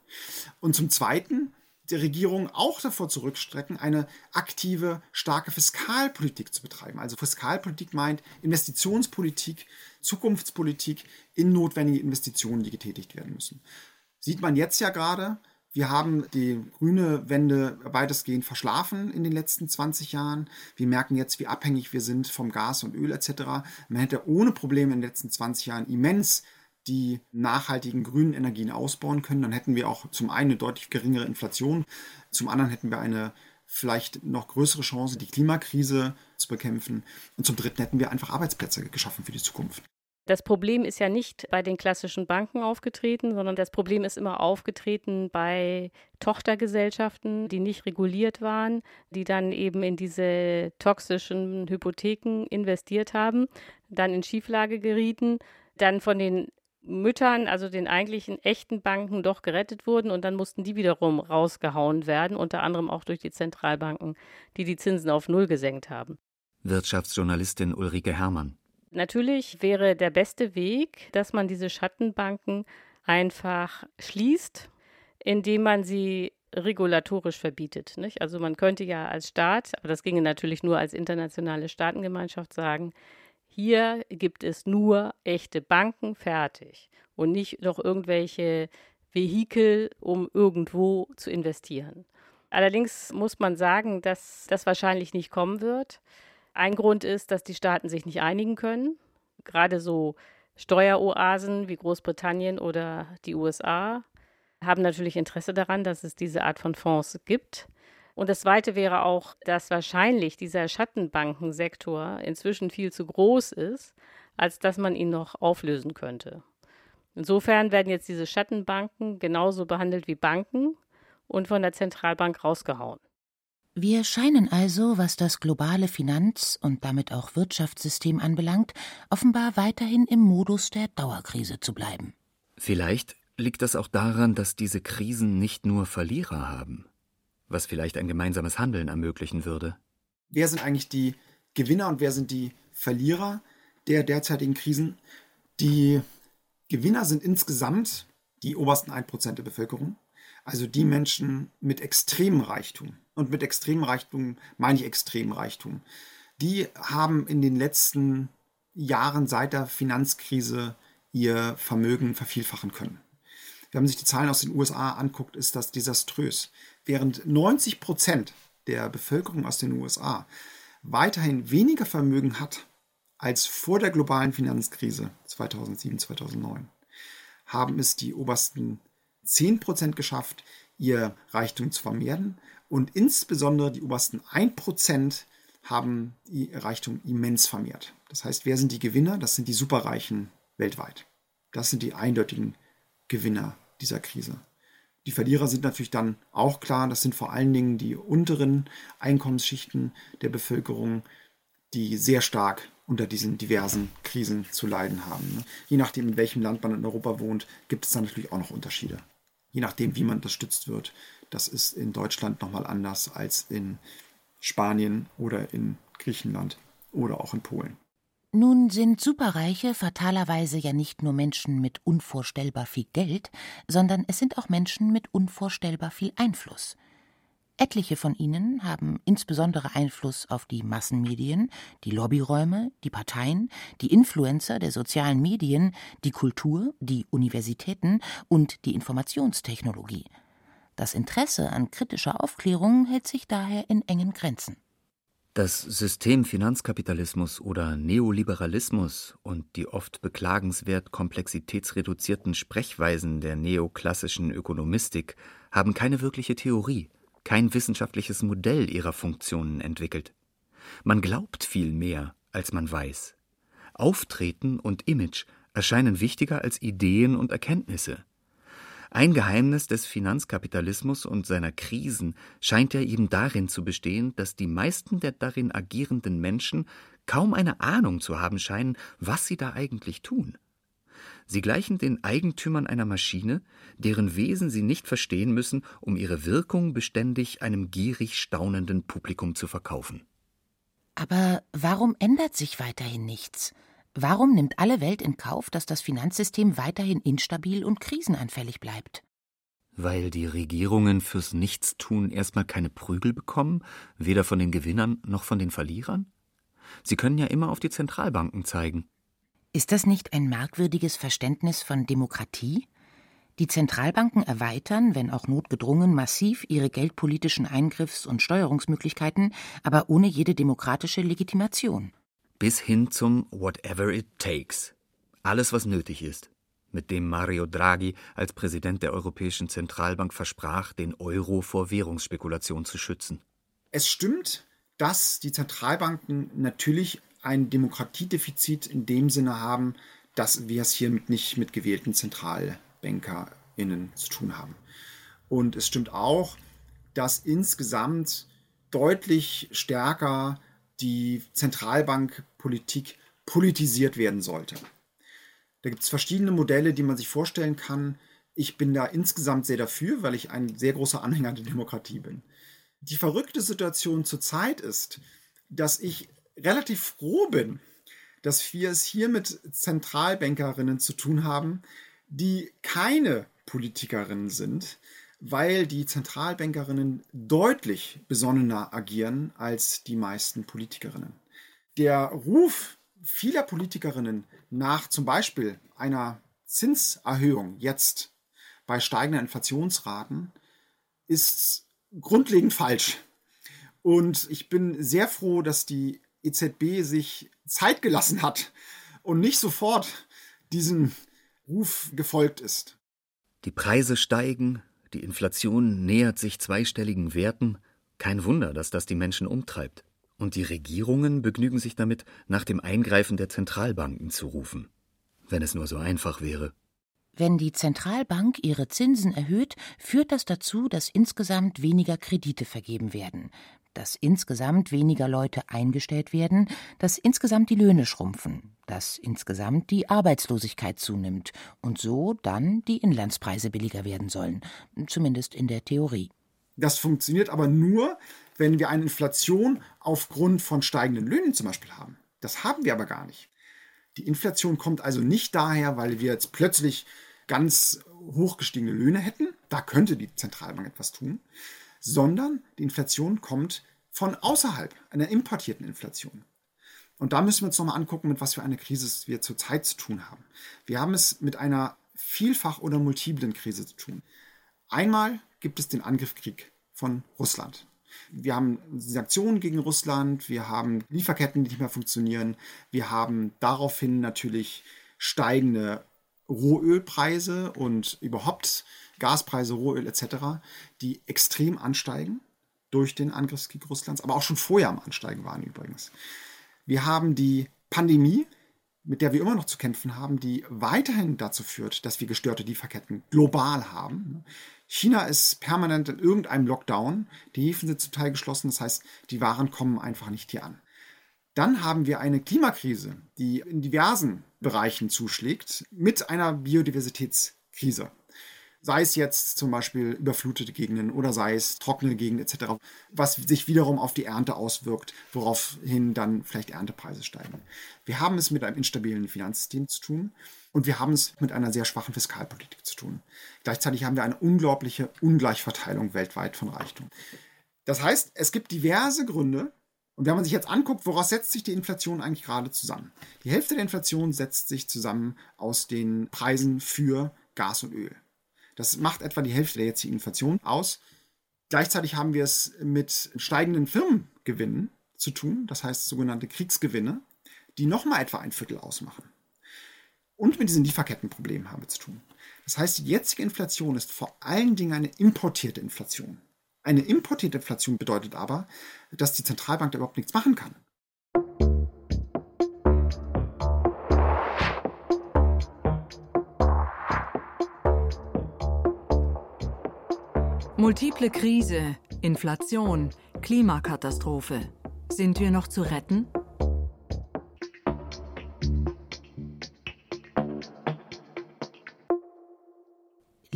und zum Zweiten die Regierung auch davor zurückstrecken, eine aktive, starke Fiskalpolitik zu betreiben. Also Fiskalpolitik meint Investitionspolitik, Zukunftspolitik in notwendige Investitionen, die getätigt werden müssen. Sieht man jetzt ja gerade, wir haben die grüne Wende weitestgehend verschlafen in den letzten 20 Jahren. Wir merken jetzt, wie abhängig wir sind vom Gas und Öl etc. Man hätte ohne Probleme in den letzten 20 Jahren immens die nachhaltigen grünen Energien ausbauen können. Dann hätten wir auch zum einen eine deutlich geringere Inflation, zum anderen hätten wir eine vielleicht noch größere Chance, die Klimakrise zu bekämpfen. Und zum Dritten hätten wir einfach Arbeitsplätze geschaffen für die Zukunft. Das Problem ist ja nicht bei den klassischen Banken aufgetreten, sondern das Problem ist immer aufgetreten bei Tochtergesellschaften, die nicht reguliert waren, die dann eben in diese toxischen Hypotheken investiert haben, dann in Schieflage gerieten, dann von den Müttern, also den eigentlichen echten Banken, doch gerettet wurden und dann mussten die wiederum rausgehauen werden, unter anderem auch durch die Zentralbanken, die die Zinsen auf Null gesenkt haben. Wirtschaftsjournalistin Ulrike Herrmann. Natürlich wäre der beste Weg, dass man diese Schattenbanken einfach schließt, indem man sie regulatorisch verbietet. Nicht? Also man könnte ja als Staat, aber das ginge natürlich nur als internationale Staatengemeinschaft sagen, hier gibt es nur echte Banken fertig und nicht noch irgendwelche Vehikel, um irgendwo zu investieren. Allerdings muss man sagen, dass das wahrscheinlich nicht kommen wird. Ein Grund ist, dass die Staaten sich nicht einigen können. Gerade so Steueroasen wie Großbritannien oder die USA haben natürlich Interesse daran, dass es diese Art von Fonds gibt. Und das Zweite wäre auch, dass wahrscheinlich dieser Schattenbankensektor inzwischen viel zu groß ist, als dass man ihn noch auflösen könnte. Insofern werden jetzt diese Schattenbanken genauso behandelt wie Banken und von der Zentralbank rausgehauen. Wir scheinen also, was das globale Finanz- und damit auch Wirtschaftssystem anbelangt, offenbar weiterhin im Modus der Dauerkrise zu bleiben. Vielleicht liegt das auch daran, dass diese Krisen nicht nur Verlierer haben, was vielleicht ein gemeinsames Handeln ermöglichen würde. Wer sind eigentlich die Gewinner und wer sind die Verlierer der derzeitigen Krisen? Die Gewinner sind insgesamt die obersten 1% der Bevölkerung, also die Menschen mit extremem Reichtum. Und mit extremem Reichtum meine ich extremem Reichtum. Die haben in den letzten Jahren seit der Finanzkrise ihr Vermögen vervielfachen können. Wenn man sich die Zahlen aus den USA anguckt, ist das desaströs. Während 90 Prozent der Bevölkerung aus den USA weiterhin weniger Vermögen hat als vor der globalen Finanzkrise 2007, 2009, haben es die obersten 10% geschafft, ihr Reichtum zu vermehren. Und insbesondere die obersten 1% haben ihr Reichtum immens vermehrt. Das heißt, wer sind die Gewinner? Das sind die Superreichen weltweit. Das sind die eindeutigen Gewinner dieser Krise. Die Verlierer sind natürlich dann auch klar, das sind vor allen Dingen die unteren Einkommensschichten der Bevölkerung, die sehr stark unter diesen diversen Krisen zu leiden haben. Je nachdem, in welchem Land man in Europa wohnt, gibt es dann natürlich auch noch Unterschiede je nachdem, wie man unterstützt wird. Das ist in Deutschland nochmal anders als in Spanien oder in Griechenland oder auch in Polen. Nun sind Superreiche fatalerweise ja nicht nur Menschen mit unvorstellbar viel Geld, sondern es sind auch Menschen mit unvorstellbar viel Einfluss. Etliche von ihnen haben insbesondere Einfluss auf die Massenmedien, die Lobbyräume, die Parteien, die Influencer der sozialen Medien, die Kultur, die Universitäten und die Informationstechnologie. Das Interesse an kritischer Aufklärung hält sich daher in engen Grenzen. Das System Finanzkapitalismus oder Neoliberalismus und die oft beklagenswert komplexitätsreduzierten Sprechweisen der neoklassischen Ökonomistik haben keine wirkliche Theorie kein wissenschaftliches Modell ihrer Funktionen entwickelt. Man glaubt viel mehr, als man weiß. Auftreten und Image erscheinen wichtiger als Ideen und Erkenntnisse. Ein Geheimnis des Finanzkapitalismus und seiner Krisen scheint ja eben darin zu bestehen, dass die meisten der darin agierenden Menschen kaum eine Ahnung zu haben scheinen, was sie da eigentlich tun. Sie gleichen den Eigentümern einer Maschine, deren Wesen sie nicht verstehen müssen, um ihre Wirkung beständig einem gierig staunenden Publikum zu verkaufen. Aber warum ändert sich weiterhin nichts? Warum nimmt alle Welt in Kauf, dass das Finanzsystem weiterhin instabil und krisenanfällig bleibt? Weil die Regierungen fürs Nichtstun erstmal keine Prügel bekommen, weder von den Gewinnern noch von den Verlierern? Sie können ja immer auf die Zentralbanken zeigen. Ist das nicht ein merkwürdiges Verständnis von Demokratie? Die Zentralbanken erweitern, wenn auch notgedrungen, massiv ihre geldpolitischen Eingriffs- und Steuerungsmöglichkeiten, aber ohne jede demokratische Legitimation. Bis hin zum Whatever it takes. Alles, was nötig ist. Mit dem Mario Draghi als Präsident der Europäischen Zentralbank versprach, den Euro vor Währungsspekulation zu schützen. Es stimmt, dass die Zentralbanken natürlich ein Demokratiedefizit in dem Sinne haben, dass wir es hier nicht mit gewählten ZentralbankerInnen zu tun haben. Und es stimmt auch, dass insgesamt deutlich stärker die Zentralbankpolitik politisiert werden sollte. Da gibt es verschiedene Modelle, die man sich vorstellen kann. Ich bin da insgesamt sehr dafür, weil ich ein sehr großer Anhänger der Demokratie bin. Die verrückte Situation zurzeit ist, dass ich relativ froh bin, dass wir es hier mit Zentralbankerinnen zu tun haben, die keine Politikerinnen sind, weil die Zentralbankerinnen deutlich besonnener agieren als die meisten Politikerinnen. Der Ruf vieler Politikerinnen nach zum Beispiel einer Zinserhöhung jetzt bei steigenden Inflationsraten ist grundlegend falsch. Und ich bin sehr froh, dass die EZB sich Zeit gelassen hat und nicht sofort diesem Ruf gefolgt ist. Die Preise steigen, die Inflation nähert sich zweistelligen Werten. Kein Wunder, dass das die Menschen umtreibt. Und die Regierungen begnügen sich damit, nach dem Eingreifen der Zentralbanken zu rufen. Wenn es nur so einfach wäre. Wenn die Zentralbank ihre Zinsen erhöht, führt das dazu, dass insgesamt weniger Kredite vergeben werden dass insgesamt weniger Leute eingestellt werden, dass insgesamt die Löhne schrumpfen, dass insgesamt die Arbeitslosigkeit zunimmt und so dann die Inlandspreise billiger werden sollen, zumindest in der Theorie. Das funktioniert aber nur, wenn wir eine Inflation aufgrund von steigenden Löhnen zum Beispiel haben. Das haben wir aber gar nicht. Die Inflation kommt also nicht daher, weil wir jetzt plötzlich ganz hoch gestiegene Löhne hätten. Da könnte die Zentralbank etwas tun. Sondern die Inflation kommt von außerhalb, einer importierten Inflation. Und da müssen wir uns nochmal angucken, mit was für einer Krise wir zurzeit zu tun haben. Wir haben es mit einer vielfach oder multiplen Krise zu tun. Einmal gibt es den Angriffskrieg von Russland. Wir haben Sanktionen gegen Russland, wir haben Lieferketten, die nicht mehr funktionieren, wir haben daraufhin natürlich steigende Rohölpreise und überhaupt Gaspreise, Rohöl etc., die extrem ansteigen durch den Angriffskrieg Russlands, aber auch schon vorher am Ansteigen waren übrigens. Wir haben die Pandemie, mit der wir immer noch zu kämpfen haben, die weiterhin dazu führt, dass wir gestörte Lieferketten global haben. China ist permanent in irgendeinem Lockdown. Die Häfen sind zum Teil geschlossen, das heißt, die Waren kommen einfach nicht hier an. Dann haben wir eine Klimakrise, die in diversen Bereichen zuschlägt, mit einer Biodiversitätskrise sei es jetzt zum Beispiel überflutete Gegenden oder sei es trockene Gegenden etc., was sich wiederum auf die Ernte auswirkt, woraufhin dann vielleicht Erntepreise steigen. Wir haben es mit einem instabilen Finanzsystem zu tun und wir haben es mit einer sehr schwachen Fiskalpolitik zu tun. Gleichzeitig haben wir eine unglaubliche Ungleichverteilung weltweit von Reichtum. Das heißt, es gibt diverse Gründe, und wenn man sich jetzt anguckt, woraus setzt sich die Inflation eigentlich gerade zusammen? Die Hälfte der Inflation setzt sich zusammen aus den Preisen für Gas und Öl. Das macht etwa die Hälfte der jetzigen Inflation aus. Gleichzeitig haben wir es mit steigenden Firmengewinnen zu tun, das heißt sogenannte Kriegsgewinne, die nochmal etwa ein Viertel ausmachen und mit diesen Lieferkettenproblemen haben wir zu tun. Das heißt, die jetzige Inflation ist vor allen Dingen eine importierte Inflation. Eine importierte Inflation bedeutet aber, dass die Zentralbank da überhaupt nichts machen kann. Multiple Krise, Inflation, Klimakatastrophe. Sind wir noch zu retten?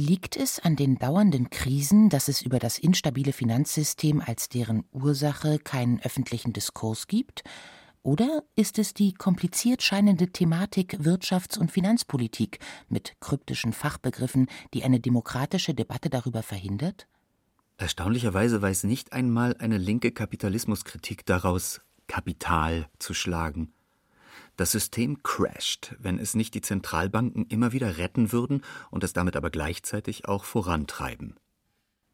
Liegt es an den dauernden Krisen, dass es über das instabile Finanzsystem als deren Ursache keinen öffentlichen Diskurs gibt? Oder ist es die kompliziert scheinende Thematik Wirtschafts- und Finanzpolitik mit kryptischen Fachbegriffen, die eine demokratische Debatte darüber verhindert? Erstaunlicherweise weiß nicht einmal eine linke Kapitalismuskritik daraus, Kapital zu schlagen. Das System crasht, wenn es nicht die Zentralbanken immer wieder retten würden und es damit aber gleichzeitig auch vorantreiben.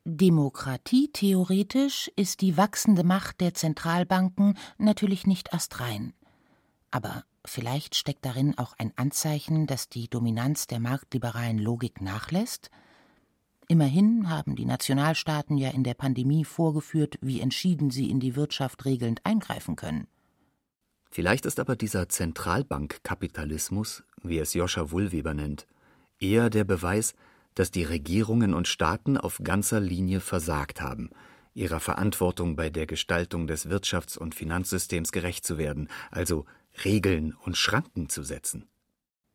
Demokratie theoretisch ist die wachsende Macht der Zentralbanken natürlich nicht astrein. Aber vielleicht steckt darin auch ein Anzeichen, dass die Dominanz der marktliberalen Logik nachlässt? Immerhin haben die Nationalstaaten ja in der Pandemie vorgeführt, wie entschieden sie in die Wirtschaft regelnd eingreifen können. Vielleicht ist aber dieser Zentralbankkapitalismus, wie es Joscha Wohlweber nennt, eher der Beweis, dass die Regierungen und Staaten auf ganzer Linie versagt haben, ihrer Verantwortung bei der Gestaltung des Wirtschafts- und Finanzsystems gerecht zu werden, also Regeln und Schranken zu setzen.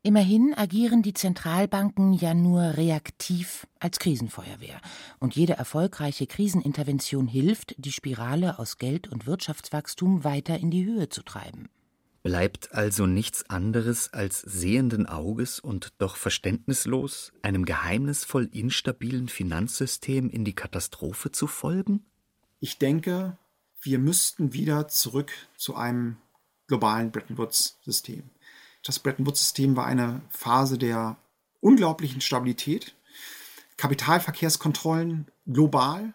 Immerhin agieren die Zentralbanken ja nur reaktiv als Krisenfeuerwehr, und jede erfolgreiche Krisenintervention hilft, die Spirale aus Geld- und Wirtschaftswachstum weiter in die Höhe zu treiben. Bleibt also nichts anderes als sehenden Auges und doch verständnislos einem geheimnisvoll instabilen Finanzsystem in die Katastrophe zu folgen? Ich denke, wir müssten wieder zurück zu einem globalen Bretton Woods-System. Das Bretton Woods-System war eine Phase der unglaublichen Stabilität. Kapitalverkehrskontrollen global.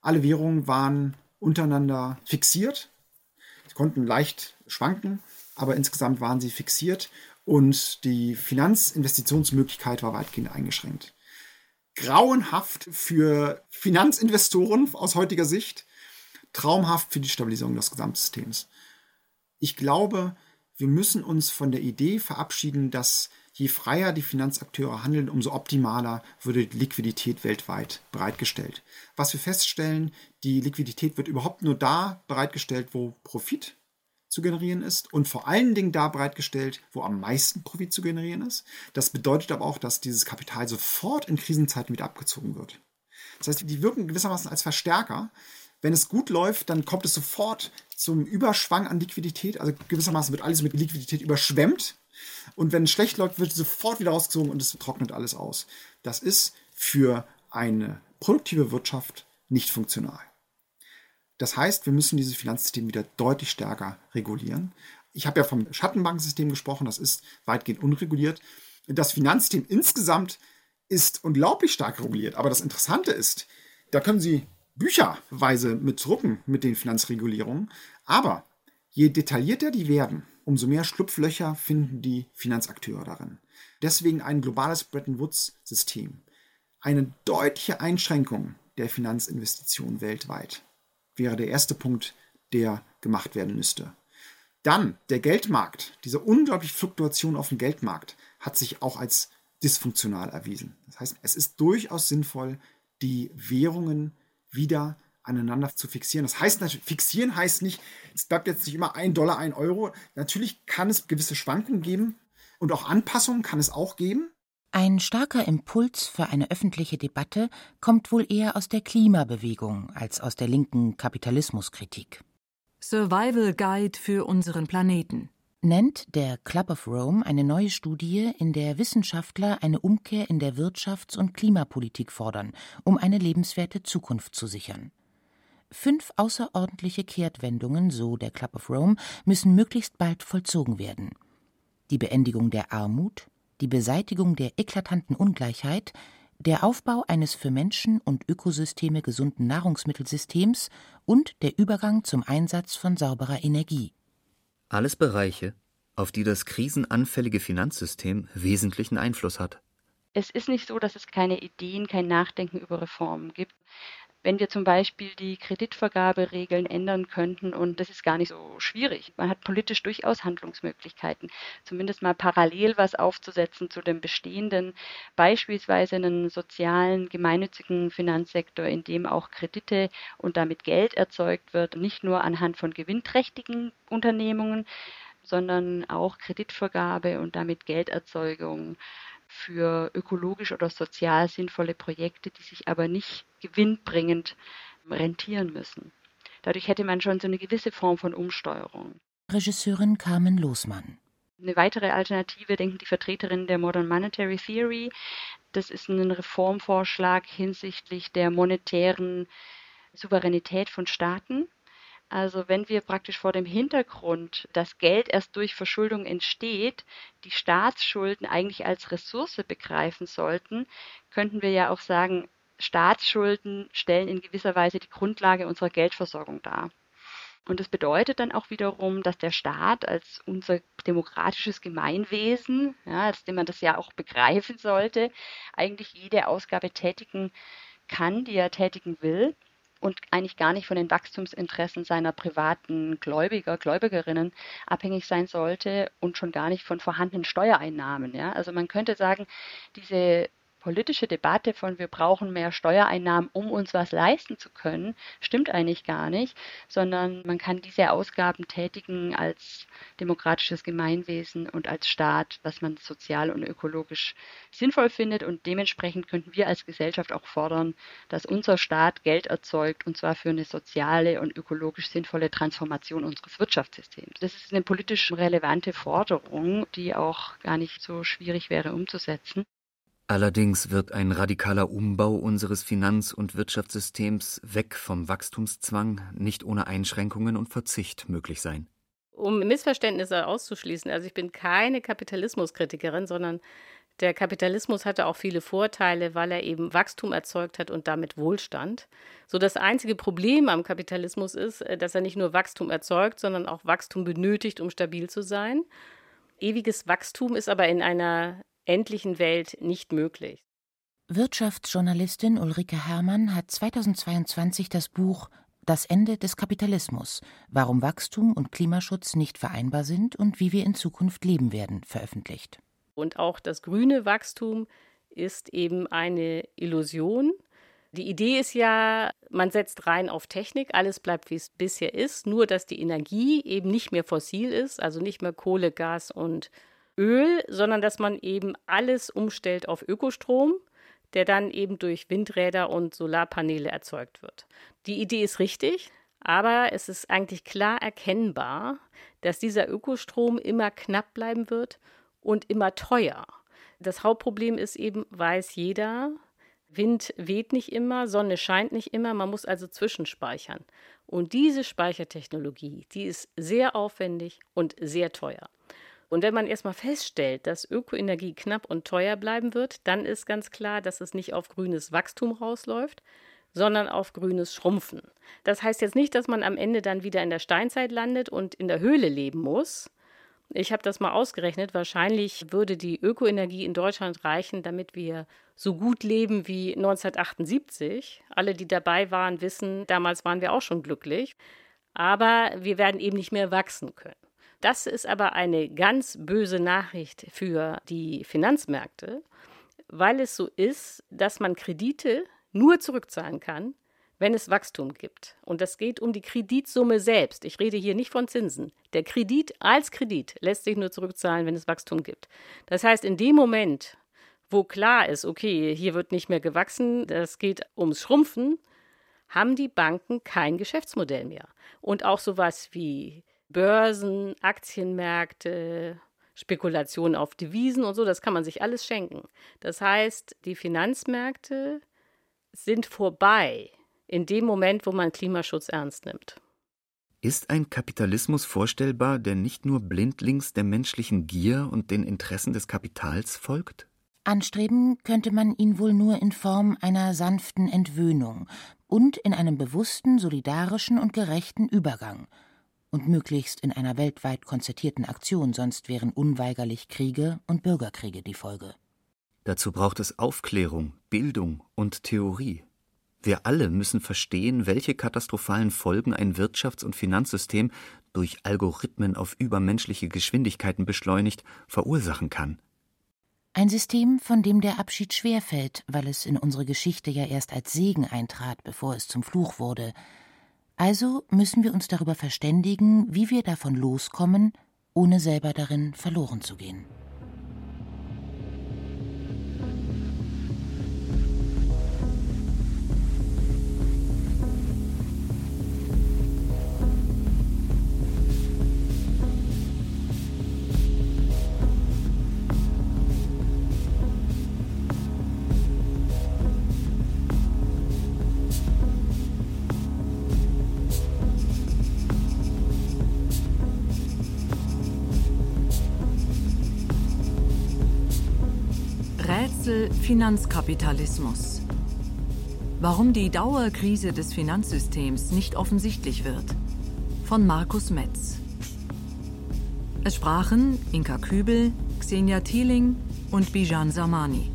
Alle Währungen waren untereinander fixiert. Sie konnten leicht schwanken, aber insgesamt waren sie fixiert und die Finanzinvestitionsmöglichkeit war weitgehend eingeschränkt. Grauenhaft für Finanzinvestoren aus heutiger Sicht, traumhaft für die Stabilisierung des Gesamtsystems. Ich glaube, wir müssen uns von der Idee verabschieden, dass je freier die Finanzakteure handeln, umso optimaler würde die Liquidität weltweit bereitgestellt. Was wir feststellen, die Liquidität wird überhaupt nur da bereitgestellt, wo Profit zu generieren ist und vor allen Dingen da bereitgestellt, wo am meisten Profit zu generieren ist. Das bedeutet aber auch, dass dieses Kapital sofort in Krisenzeiten wieder abgezogen wird. Das heißt, die wirken gewissermaßen als Verstärker wenn es gut läuft, dann kommt es sofort zum Überschwang an Liquidität. Also gewissermaßen wird alles mit Liquidität überschwemmt. Und wenn es schlecht läuft, wird sofort wieder rausgezogen und es trocknet alles aus. Das ist für eine produktive Wirtschaft nicht funktional. Das heißt, wir müssen dieses Finanzsystem wieder deutlich stärker regulieren. Ich habe ja vom Schattenbankensystem gesprochen, das ist weitgehend unreguliert. Das Finanzsystem insgesamt ist unglaublich stark reguliert. Aber das Interessante ist, da können Sie bücherweise mit drucken mit den Finanzregulierungen. Aber je detaillierter die werden, umso mehr Schlupflöcher finden die Finanzakteure darin. Deswegen ein globales Bretton Woods-System. Eine deutliche Einschränkung der Finanzinvestitionen weltweit wäre der erste Punkt, der gemacht werden müsste. Dann der Geldmarkt. Diese unglaubliche Fluktuation auf dem Geldmarkt hat sich auch als dysfunktional erwiesen. Das heißt, es ist durchaus sinnvoll, die Währungen wieder aneinander zu fixieren. Das heißt natürlich, fixieren heißt nicht, es bleibt jetzt nicht immer ein Dollar, ein Euro. Natürlich kann es gewisse Schwankungen geben und auch Anpassungen kann es auch geben. Ein starker Impuls für eine öffentliche Debatte kommt wohl eher aus der Klimabewegung als aus der linken Kapitalismuskritik. Survival Guide für unseren Planeten nennt der Club of Rome eine neue Studie, in der Wissenschaftler eine Umkehr in der Wirtschafts- und Klimapolitik fordern, um eine lebenswerte Zukunft zu sichern. Fünf außerordentliche Kehrtwendungen, so der Club of Rome, müssen möglichst bald vollzogen werden. Die Beendigung der Armut, die Beseitigung der eklatanten Ungleichheit, der Aufbau eines für Menschen und Ökosysteme gesunden Nahrungsmittelsystems und der Übergang zum Einsatz von sauberer Energie. Alles Bereiche, auf die das krisenanfällige Finanzsystem wesentlichen Einfluss hat. Es ist nicht so, dass es keine Ideen, kein Nachdenken über Reformen gibt. Wenn wir zum Beispiel die Kreditvergaberegeln ändern könnten. Und das ist gar nicht so schwierig. Man hat politisch durchaus Handlungsmöglichkeiten, zumindest mal parallel was aufzusetzen zu dem bestehenden, beispielsweise einen sozialen, gemeinnützigen Finanzsektor, in dem auch Kredite und damit Geld erzeugt wird, nicht nur anhand von gewinnträchtigen Unternehmungen, sondern auch Kreditvergabe und damit Gelderzeugung für ökologisch oder sozial sinnvolle Projekte, die sich aber nicht gewinnbringend rentieren müssen. Dadurch hätte man schon so eine gewisse Form von Umsteuerung. Regisseurin Carmen Losmann. Eine weitere Alternative denken die Vertreterinnen der Modern Monetary Theory. Das ist ein Reformvorschlag hinsichtlich der monetären Souveränität von Staaten. Also wenn wir praktisch vor dem Hintergrund, dass Geld erst durch Verschuldung entsteht, die Staatsschulden eigentlich als Ressource begreifen sollten, könnten wir ja auch sagen, Staatsschulden stellen in gewisser Weise die Grundlage unserer Geldversorgung dar. Und das bedeutet dann auch wiederum, dass der Staat als unser demokratisches Gemeinwesen, ja, als dem man das ja auch begreifen sollte, eigentlich jede Ausgabe tätigen kann, die er tätigen will und eigentlich gar nicht von den Wachstumsinteressen seiner privaten Gläubiger, Gläubigerinnen abhängig sein sollte und schon gar nicht von vorhandenen Steuereinnahmen. Ja? Also man könnte sagen, diese politische Debatte von wir brauchen mehr Steuereinnahmen, um uns was leisten zu können, stimmt eigentlich gar nicht, sondern man kann diese Ausgaben tätigen als demokratisches Gemeinwesen und als Staat, was man sozial und ökologisch sinnvoll findet und dementsprechend könnten wir als Gesellschaft auch fordern, dass unser Staat Geld erzeugt und zwar für eine soziale und ökologisch sinnvolle Transformation unseres Wirtschaftssystems. Das ist eine politisch relevante Forderung, die auch gar nicht so schwierig wäre umzusetzen. Allerdings wird ein radikaler Umbau unseres Finanz- und Wirtschaftssystems weg vom Wachstumszwang nicht ohne Einschränkungen und Verzicht möglich sein. Um Missverständnisse auszuschließen, also ich bin keine Kapitalismuskritikerin, sondern der Kapitalismus hatte auch viele Vorteile, weil er eben Wachstum erzeugt hat und damit Wohlstand. So das einzige Problem am Kapitalismus ist, äh, dass er nicht nur Wachstum erzeugt, sondern auch Wachstum benötigt, um stabil zu sein. Ewiges Wachstum ist aber in einer endlichen Welt nicht möglich. Wirtschaftsjournalistin Ulrike Herrmann hat 2022 das Buch Das Ende des Kapitalismus, warum Wachstum und Klimaschutz nicht vereinbar sind und wie wir in Zukunft leben werden, veröffentlicht. Und auch das grüne Wachstum ist eben eine Illusion. Die Idee ist ja, man setzt rein auf Technik, alles bleibt wie es bisher ist, nur dass die Energie eben nicht mehr fossil ist, also nicht mehr Kohle, Gas und Öl, sondern dass man eben alles umstellt auf Ökostrom, der dann eben durch Windräder und Solarpaneele erzeugt wird. Die Idee ist richtig, aber es ist eigentlich klar erkennbar, dass dieser Ökostrom immer knapp bleiben wird und immer teuer. Das Hauptproblem ist eben, weiß jeder, Wind weht nicht immer, Sonne scheint nicht immer, man muss also zwischenspeichern. Und diese Speichertechnologie, die ist sehr aufwendig und sehr teuer. Und wenn man erstmal feststellt, dass Ökoenergie knapp und teuer bleiben wird, dann ist ganz klar, dass es nicht auf grünes Wachstum rausläuft, sondern auf grünes Schrumpfen. Das heißt jetzt nicht, dass man am Ende dann wieder in der Steinzeit landet und in der Höhle leben muss. Ich habe das mal ausgerechnet. Wahrscheinlich würde die Ökoenergie in Deutschland reichen, damit wir so gut leben wie 1978. Alle, die dabei waren, wissen, damals waren wir auch schon glücklich. Aber wir werden eben nicht mehr wachsen können. Das ist aber eine ganz böse Nachricht für die Finanzmärkte, weil es so ist, dass man Kredite nur zurückzahlen kann, wenn es Wachstum gibt. Und das geht um die Kreditsumme selbst. Ich rede hier nicht von Zinsen. Der Kredit als Kredit lässt sich nur zurückzahlen, wenn es Wachstum gibt. Das heißt, in dem Moment, wo klar ist, okay, hier wird nicht mehr gewachsen, das geht ums Schrumpfen, haben die Banken kein Geschäftsmodell mehr. Und auch sowas wie Börsen, Aktienmärkte, Spekulationen auf Devisen und so, das kann man sich alles schenken. Das heißt, die Finanzmärkte sind vorbei in dem Moment, wo man Klimaschutz ernst nimmt. Ist ein Kapitalismus vorstellbar, der nicht nur blindlings der menschlichen Gier und den Interessen des Kapitals folgt? Anstreben könnte man ihn wohl nur in Form einer sanften Entwöhnung und in einem bewussten, solidarischen und gerechten Übergang – und möglichst in einer weltweit konzertierten Aktion, sonst wären unweigerlich Kriege und Bürgerkriege die Folge. Dazu braucht es Aufklärung, Bildung und Theorie. Wir alle müssen verstehen, welche katastrophalen Folgen ein Wirtschafts- und Finanzsystem durch Algorithmen auf übermenschliche Geschwindigkeiten beschleunigt verursachen kann. Ein System, von dem der Abschied schwerfällt, weil es in unsere Geschichte ja erst als Segen eintrat, bevor es zum Fluch wurde. Also müssen wir uns darüber verständigen, wie wir davon loskommen, ohne selber darin verloren zu gehen. Finanzkapitalismus. Warum die Dauerkrise des Finanzsystems nicht offensichtlich wird. Von Markus Metz. Es sprachen Inka Kübel, Xenia Thieling und Bijan Samani.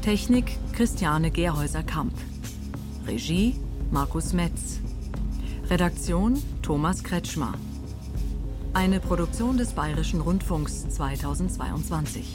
Technik Christiane Gerhäuser-Kamp. Regie Markus Metz. Redaktion Thomas Kretschmer. Eine Produktion des Bayerischen Rundfunks 2022.